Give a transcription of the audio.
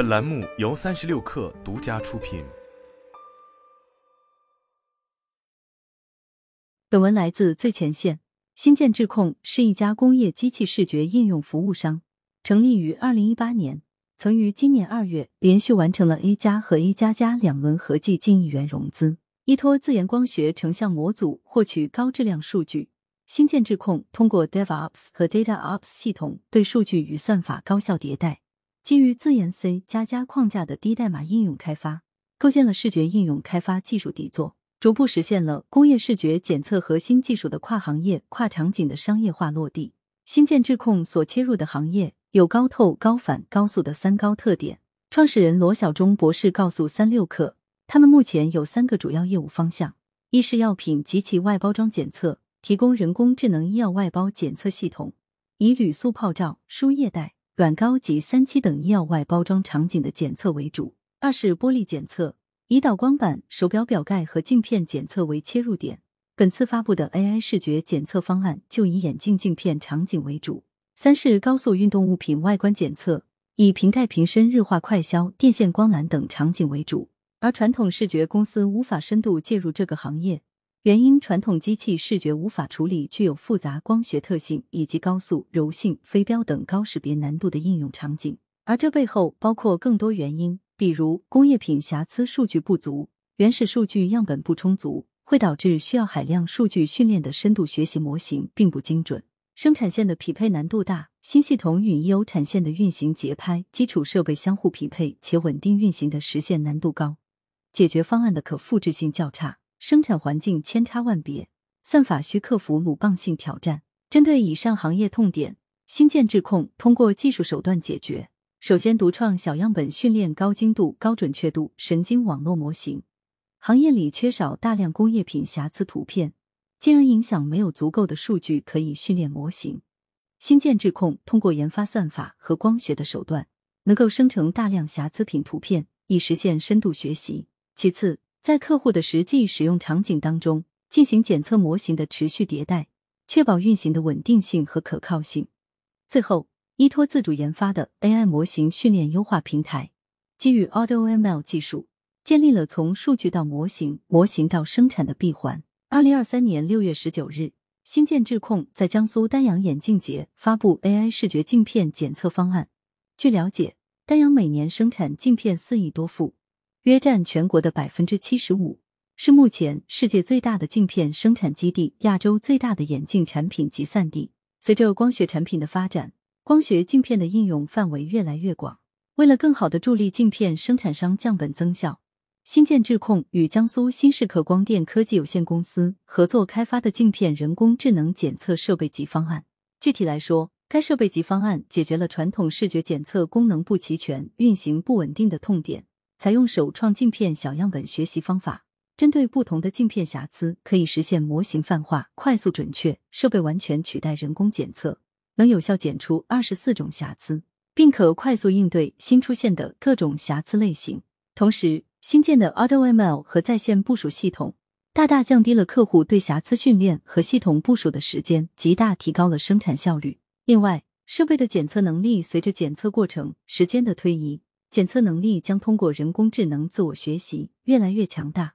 本栏目由三十六氪独家出品。本文来自最前线。新建智控是一家工业机器视觉应用服务商，成立于二零一八年，曾于今年二月连续完成了 A 加和 A 加加两轮合计近亿元融资。依托自研光学成像模组获取高质量数据，新建智控通过 DevOps 和 DataOps 系统对数据与算法高效迭代，基于自研 C 加加框架的低代码应用开发，构建了视觉应用开发技术底座。逐步实现了工业视觉检测核心技术的跨行业、跨场景的商业化落地。新建智控所切入的行业有高透、高反、高速的三高特点。创始人罗小忠博士告诉三六氪，他们目前有三个主要业务方向：一是药品及其外包装检测，提供人工智能医药外包检测系统，以铝塑泡罩、输液袋、软膏及三期等医药外包装场景的检测为主；二是玻璃检测。以导光板、手表表盖和镜片检测为切入点，本次发布的 AI 视觉检测方案就以眼镜镜片场景为主。三是高速运动物品外观检测，以瓶盖瓶身日化快消、电线光缆等场景为主。而传统视觉公司无法深度介入这个行业，原因传统机器视觉无法处理具有复杂光学特性以及高速、柔性、飞标等高识别难度的应用场景，而这背后包括更多原因。比如工业品瑕疵数据不足，原始数据样本不充足，会导致需要海量数据训练的深度学习模型并不精准；生产线的匹配难度大，新系统与已有产线的运行节拍、基础设备相互匹配且稳定运行的实现难度高，解决方案的可复制性较差，生产环境千差万别，算法需克服鲁棒性挑战。针对以上行业痛点，新建智控通过技术手段解决。首先，独创小样本训练高精度、高准确度神经网络模型。行业里缺少大量工业品瑕疵图片，进而影响没有足够的数据可以训练模型。新建智控通过研发算法和光学的手段，能够生成大量瑕疵品图片，以实现深度学习。其次，在客户的实际使用场景当中，进行检测模型的持续迭代，确保运行的稳定性和可靠性。最后。依托自主研发的 AI 模型训练优化平台，基于 AutoML 技术，建立了从数据到模型、模型到生产的闭环。二零二三年六月十九日，新建智控在江苏丹阳眼镜节发布 AI 视觉镜片检测方案。据了解，丹阳每年生产镜片四亿多副，约占全国的百分之七十五，是目前世界最大的镜片生产基地，亚洲最大的眼镜产品集散地。随着光学产品的发展，光学镜片的应用范围越来越广，为了更好的助力镜片生产商降本增效，新建智控与江苏新视可光电科技有限公司合作开发的镜片人工智能检测设备及方案。具体来说，该设备及方案解决了传统视觉检测功能不齐全、运行不稳定的痛点，采用首创镜片小样本学习方法，针对不同的镜片瑕疵，可以实现模型泛化、快速准确，设备完全取代人工检测。能有效检出二十四种瑕疵，并可快速应对新出现的各种瑕疵类型。同时，新建的 AutoML 和在线部署系统大大降低了客户对瑕疵训练和系统部署的时间，极大提高了生产效率。另外，设备的检测能力随着检测过程时间的推移，检测能力将通过人工智能自我学习越来越强大。